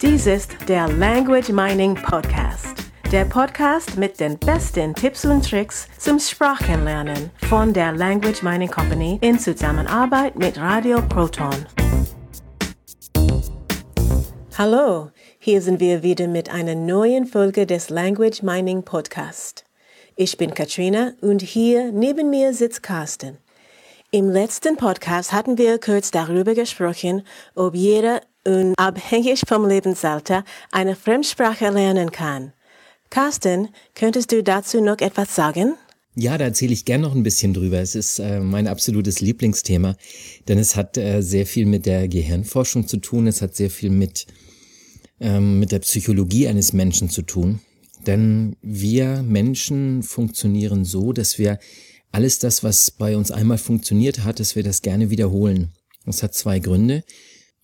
Dies ist der Language Mining Podcast. Der Podcast mit den besten Tipps und Tricks zum Sprachenlernen von der Language Mining Company in Zusammenarbeit mit Radio Proton. Hallo, hier sind wir wieder mit einer neuen Folge des Language Mining Podcast. Ich bin Katrina und hier neben mir sitzt Carsten. Im letzten Podcast hatten wir kurz darüber gesprochen, ob jeder unabhängig vom Lebensalter eine Fremdsprache lernen kann. Carsten, könntest du dazu noch etwas sagen? Ja, da erzähle ich gern noch ein bisschen drüber. Es ist äh, mein absolutes Lieblingsthema, denn es hat äh, sehr viel mit der Gehirnforschung zu tun. Es hat sehr viel mit ähm, mit der Psychologie eines Menschen zu tun. Denn wir Menschen funktionieren so, dass wir alles das, was bei uns einmal funktioniert hat, dass wir das gerne wiederholen. Das hat zwei Gründe.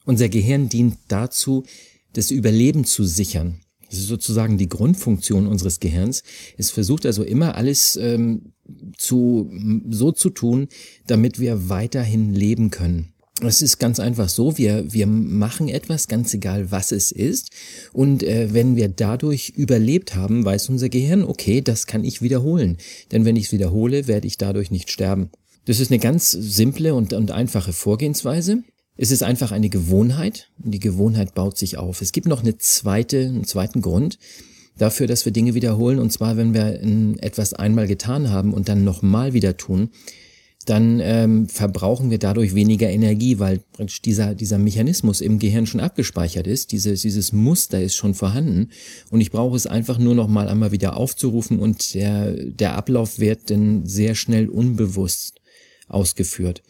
Unser Gehirn dient dazu, das Überleben zu sichern. Das ist sozusagen die Grundfunktion unseres Gehirns. Es versucht also immer alles ähm, zu, so zu tun, damit wir weiterhin leben können. Es ist ganz einfach so, wir, wir machen etwas, ganz egal was es ist. Und äh, wenn wir dadurch überlebt haben, weiß unser Gehirn, okay, das kann ich wiederholen. Denn wenn ich es wiederhole, werde ich dadurch nicht sterben. Das ist eine ganz simple und, und einfache Vorgehensweise. Es ist einfach eine Gewohnheit und die Gewohnheit baut sich auf. Es gibt noch eine zweite, einen zweiten Grund dafür, dass wir Dinge wiederholen. Und zwar, wenn wir etwas einmal getan haben und dann nochmal wieder tun, dann ähm, verbrauchen wir dadurch weniger Energie, weil dieser, dieser Mechanismus im Gehirn schon abgespeichert ist. Dieses, dieses Muster ist schon vorhanden und ich brauche es einfach nur noch mal einmal wieder aufzurufen und der, der Ablauf wird dann sehr schnell unbewusst ausgeführt.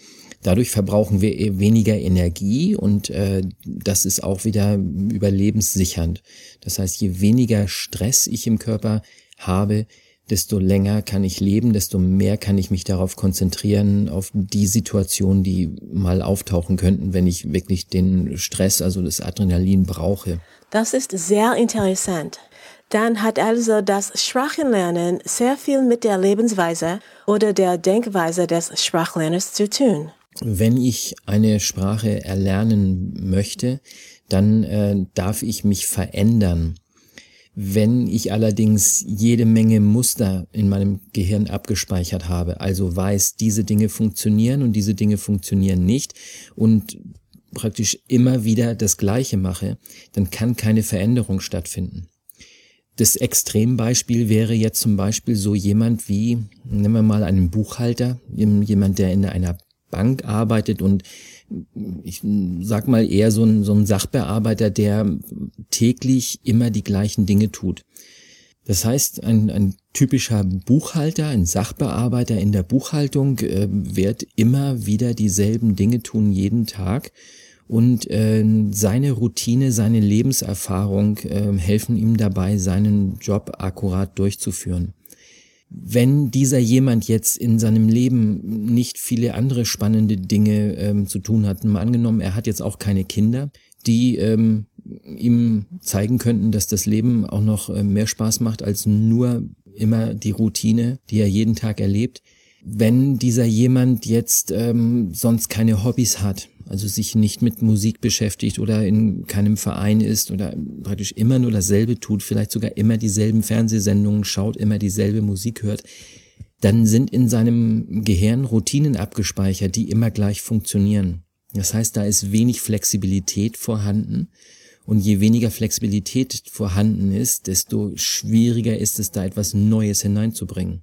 Dadurch verbrauchen wir e-, weniger Energie und äh, das ist auch wieder überlebenssichernd. Das heißt, je weniger Stress ich im Körper habe, desto länger kann ich leben, desto mehr kann ich mich darauf konzentrieren, auf die Situationen, die mal auftauchen könnten, wenn ich wirklich den Stress, also das Adrenalin brauche. Das ist sehr interessant. Dann hat also das Sprachenlernen sehr viel mit der Lebensweise oder der Denkweise des Sprachlerners zu tun. Wenn ich eine Sprache erlernen möchte, dann äh, darf ich mich verändern. Wenn ich allerdings jede Menge Muster in meinem Gehirn abgespeichert habe, also weiß, diese Dinge funktionieren und diese Dinge funktionieren nicht und praktisch immer wieder das Gleiche mache, dann kann keine Veränderung stattfinden. Das Extrembeispiel wäre jetzt zum Beispiel so jemand wie, nehmen wir mal einen Buchhalter, jemand, der in einer Bank arbeitet und ich sag mal eher so ein, so ein Sachbearbeiter, der täglich immer die gleichen Dinge tut. Das heißt, ein, ein typischer Buchhalter, ein Sachbearbeiter in der Buchhaltung äh, wird immer wieder dieselben Dinge tun jeden Tag und äh, seine Routine, seine Lebenserfahrung äh, helfen ihm dabei, seinen Job akkurat durchzuführen wenn dieser jemand jetzt in seinem Leben nicht viele andere spannende Dinge ähm, zu tun hat, mal angenommen, er hat jetzt auch keine Kinder, die ähm, ihm zeigen könnten, dass das Leben auch noch äh, mehr Spaß macht als nur immer die Routine, die er jeden Tag erlebt. Wenn dieser jemand jetzt ähm, sonst keine Hobbys hat, also sich nicht mit Musik beschäftigt oder in keinem Verein ist oder praktisch immer nur dasselbe tut, vielleicht sogar immer dieselben Fernsehsendungen schaut, immer dieselbe Musik hört, dann sind in seinem Gehirn Routinen abgespeichert, die immer gleich funktionieren. Das heißt, da ist wenig Flexibilität vorhanden. Und je weniger Flexibilität vorhanden ist, desto schwieriger ist es, da etwas Neues hineinzubringen.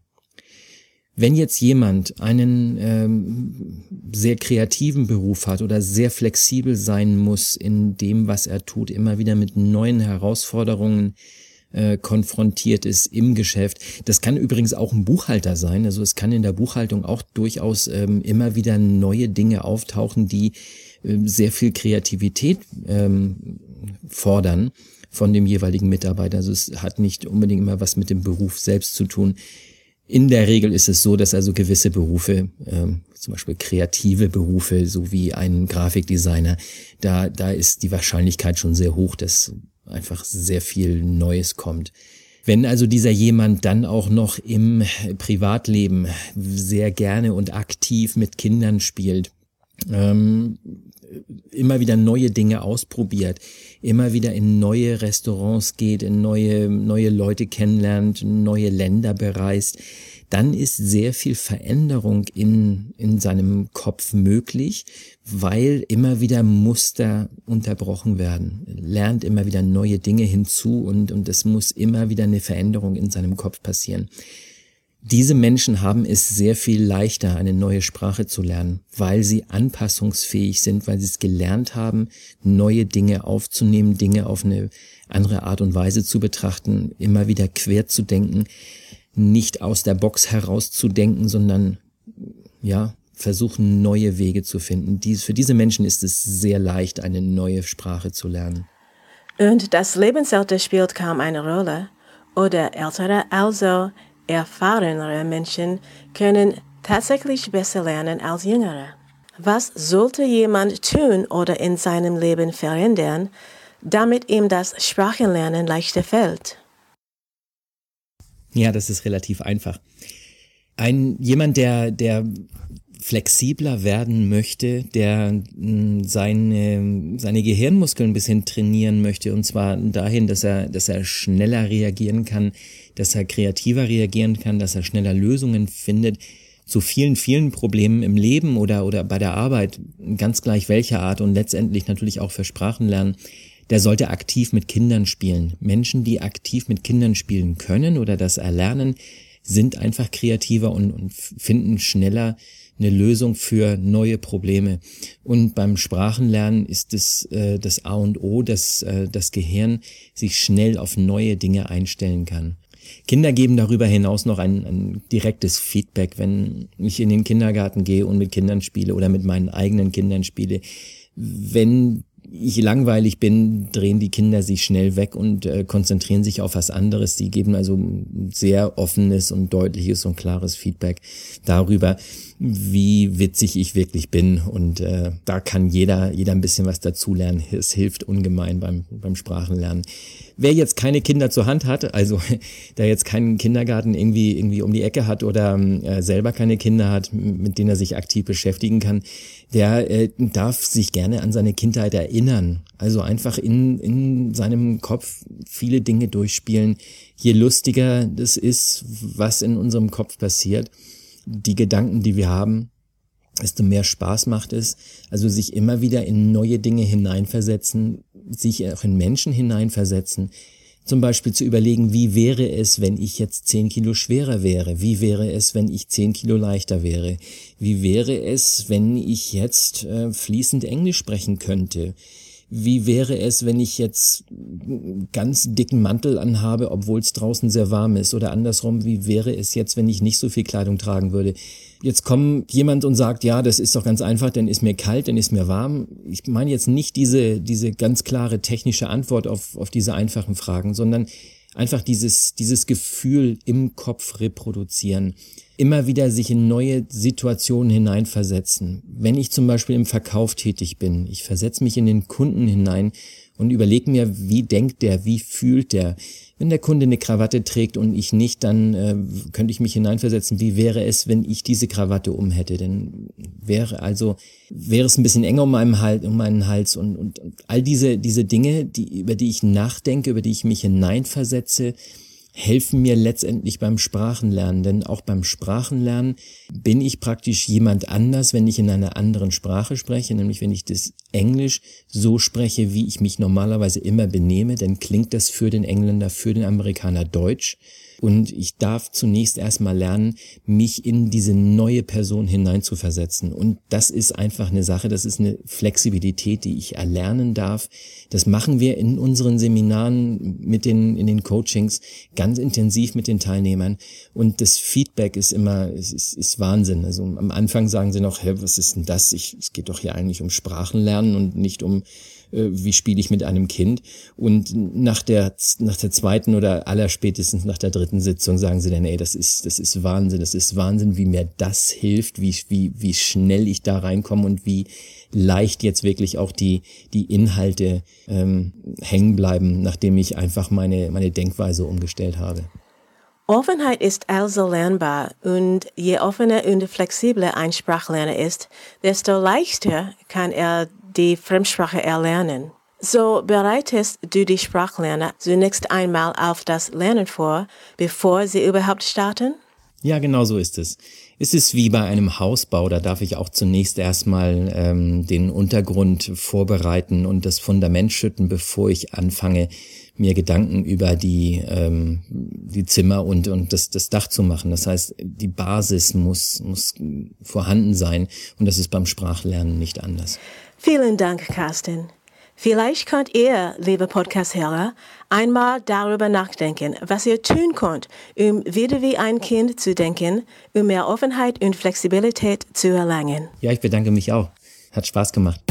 Wenn jetzt jemand einen ähm, sehr kreativen Beruf hat oder sehr flexibel sein muss in dem, was er tut, immer wieder mit neuen Herausforderungen äh, konfrontiert ist im Geschäft. Das kann übrigens auch ein Buchhalter sein. Also es kann in der Buchhaltung auch durchaus ähm, immer wieder neue Dinge auftauchen, die äh, sehr viel Kreativität ähm, fordern von dem jeweiligen Mitarbeiter. Also es hat nicht unbedingt immer was mit dem Beruf selbst zu tun. In der Regel ist es so, dass also gewisse Berufe, ähm, zum Beispiel kreative Berufe, so wie ein Grafikdesigner, da, da ist die Wahrscheinlichkeit schon sehr hoch, dass einfach sehr viel Neues kommt. Wenn also dieser jemand dann auch noch im Privatleben sehr gerne und aktiv mit Kindern spielt, ähm, immer wieder neue Dinge ausprobiert, immer wieder in neue Restaurants geht, in neue, neue Leute kennenlernt, neue Länder bereist, dann ist sehr viel Veränderung in, in seinem Kopf möglich, weil immer wieder Muster unterbrochen werden, lernt immer wieder neue Dinge hinzu und, und es muss immer wieder eine Veränderung in seinem Kopf passieren. Diese Menschen haben es sehr viel leichter, eine neue Sprache zu lernen, weil sie anpassungsfähig sind, weil sie es gelernt haben, neue Dinge aufzunehmen, Dinge auf eine andere Art und Weise zu betrachten, immer wieder quer zu denken, nicht aus der Box herauszudenken, sondern ja, versuchen neue Wege zu finden. Dies, für diese Menschen ist es sehr leicht, eine neue Sprache zu lernen. Und das Lebensalter spielt kaum eine Rolle. Oder ältere, also erfahrenere Menschen können tatsächlich besser lernen als jüngere. Was sollte jemand tun oder in seinem Leben verändern, damit ihm das Sprachenlernen leichter fällt? Ja, das ist relativ einfach. Ein jemand, der der flexibler werden möchte, der hm, seine, seine Gehirnmuskeln ein bisschen trainieren möchte, und zwar dahin, dass er, dass er schneller reagieren kann, dass er kreativer reagieren kann, dass er schneller Lösungen findet zu vielen, vielen Problemen im Leben oder, oder bei der Arbeit, ganz gleich welcher Art und letztendlich natürlich auch für Sprachenlernen, der sollte aktiv mit Kindern spielen. Menschen, die aktiv mit Kindern spielen können oder das erlernen, sind einfach kreativer und, und finden schneller eine Lösung für neue Probleme. Und beim Sprachenlernen ist es äh, das A und O, dass äh, das Gehirn sich schnell auf neue Dinge einstellen kann. Kinder geben darüber hinaus noch ein, ein direktes Feedback, wenn ich in den Kindergarten gehe und mit Kindern spiele oder mit meinen eigenen Kindern spiele. Wenn ich langweilig bin, drehen die Kinder sich schnell weg und äh, konzentrieren sich auf was anderes. Sie geben also sehr offenes und deutliches und klares Feedback darüber, wie witzig ich wirklich bin. Und äh, da kann jeder, jeder ein bisschen was dazulernen. Es hilft ungemein beim, beim Sprachenlernen. Wer jetzt keine Kinder zur Hand hat, also der jetzt keinen Kindergarten irgendwie, irgendwie um die Ecke hat oder äh, selber keine Kinder hat, mit denen er sich aktiv beschäftigen kann, der äh, darf sich gerne an seine Kindheit erinnern. Also einfach in, in seinem Kopf viele Dinge durchspielen. Je lustiger das ist, was in unserem Kopf passiert, die Gedanken, die wir haben, desto mehr Spaß macht es. Also sich immer wieder in neue Dinge hineinversetzen, sich auch in Menschen hineinversetzen. Zum Beispiel zu überlegen, wie wäre es, wenn ich jetzt zehn Kilo schwerer wäre? Wie wäre es, wenn ich zehn Kilo leichter wäre? Wie wäre es, wenn ich jetzt äh, fließend Englisch sprechen könnte? Wie wäre es, wenn ich jetzt ganz dicken Mantel anhabe, obwohl es draußen sehr warm ist? Oder andersrum, wie wäre es jetzt, wenn ich nicht so viel Kleidung tragen würde? Jetzt kommt jemand und sagt, ja, das ist doch ganz einfach, dann ist mir kalt, dann ist mir warm. Ich meine jetzt nicht diese, diese ganz klare technische Antwort auf, auf diese einfachen Fragen, sondern einfach dieses, dieses Gefühl im Kopf reproduzieren immer wieder sich in neue Situationen hineinversetzen. Wenn ich zum Beispiel im Verkauf tätig bin, ich versetze mich in den Kunden hinein und überlege mir, wie denkt der, wie fühlt der. Wenn der Kunde eine Krawatte trägt und ich nicht, dann äh, könnte ich mich hineinversetzen, wie wäre es, wenn ich diese Krawatte um hätte. Denn wäre also, wäre es ein bisschen enger um meinen Hals, um meinen Hals und, und, und all diese, diese Dinge, die, über die ich nachdenke, über die ich mich hineinversetze, helfen mir letztendlich beim Sprachenlernen, denn auch beim Sprachenlernen bin ich praktisch jemand anders, wenn ich in einer anderen Sprache spreche, nämlich wenn ich das Englisch so spreche, wie ich mich normalerweise immer benehme, dann klingt das für den Engländer, für den Amerikaner Deutsch. Und ich darf zunächst erstmal lernen, mich in diese neue Person hineinzuversetzen. Und das ist einfach eine Sache, das ist eine Flexibilität, die ich erlernen darf. Das machen wir in unseren Seminaren mit den, in den Coachings ganz intensiv mit den Teilnehmern. Und das Feedback ist immer, es ist, ist Wahnsinn. Also am Anfang sagen sie noch, hä, was ist denn das? Ich, es geht doch hier eigentlich um Sprachenlernen und nicht um äh, wie spiele ich mit einem Kind. Und nach der, nach der zweiten oder allerspätestens nach der dritten Sitzung sagen sie dann, ey, das ist, das ist Wahnsinn, das ist Wahnsinn, wie mir das hilft, wie, wie, wie schnell ich da reinkomme und wie leicht jetzt wirklich auch die, die Inhalte ähm, hängen bleiben, nachdem ich einfach meine, meine Denkweise umgestellt habe. Offenheit ist also lernbar und je offener und flexibler ein Sprachlerner ist, desto leichter kann er die Fremdsprache erlernen. So bereitest du die Sprachlerner zunächst einmal auf das Lernen vor, bevor sie überhaupt starten? Ja, genau so ist es. Es ist wie bei einem Hausbau, da darf ich auch zunächst erstmal ähm, den Untergrund vorbereiten und das Fundament schütten, bevor ich anfange, mir Gedanken über die, ähm, die Zimmer und, und das, das Dach zu machen. Das heißt, die Basis muss, muss vorhanden sein und das ist beim Sprachlernen nicht anders. Vielen Dank, Carsten. Vielleicht könnt ihr, liebe Podcast-Hörer, einmal darüber nachdenken, was ihr tun könnt, um wieder wie ein Kind zu denken, um mehr Offenheit und Flexibilität zu erlangen. Ja, ich bedanke mich auch. Hat Spaß gemacht.